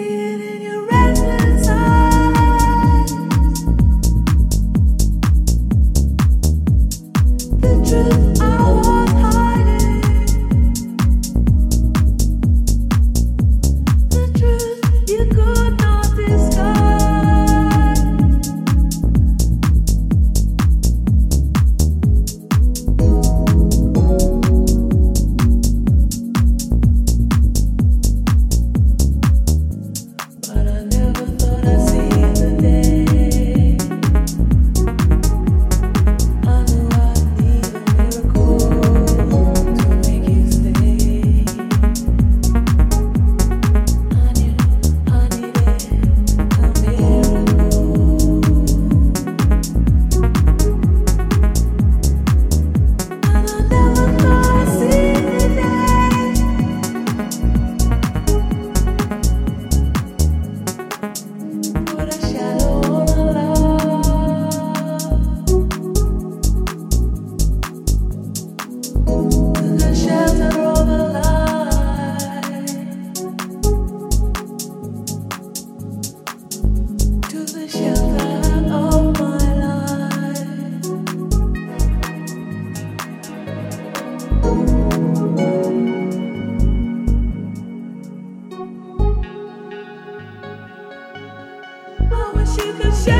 I wish you could share.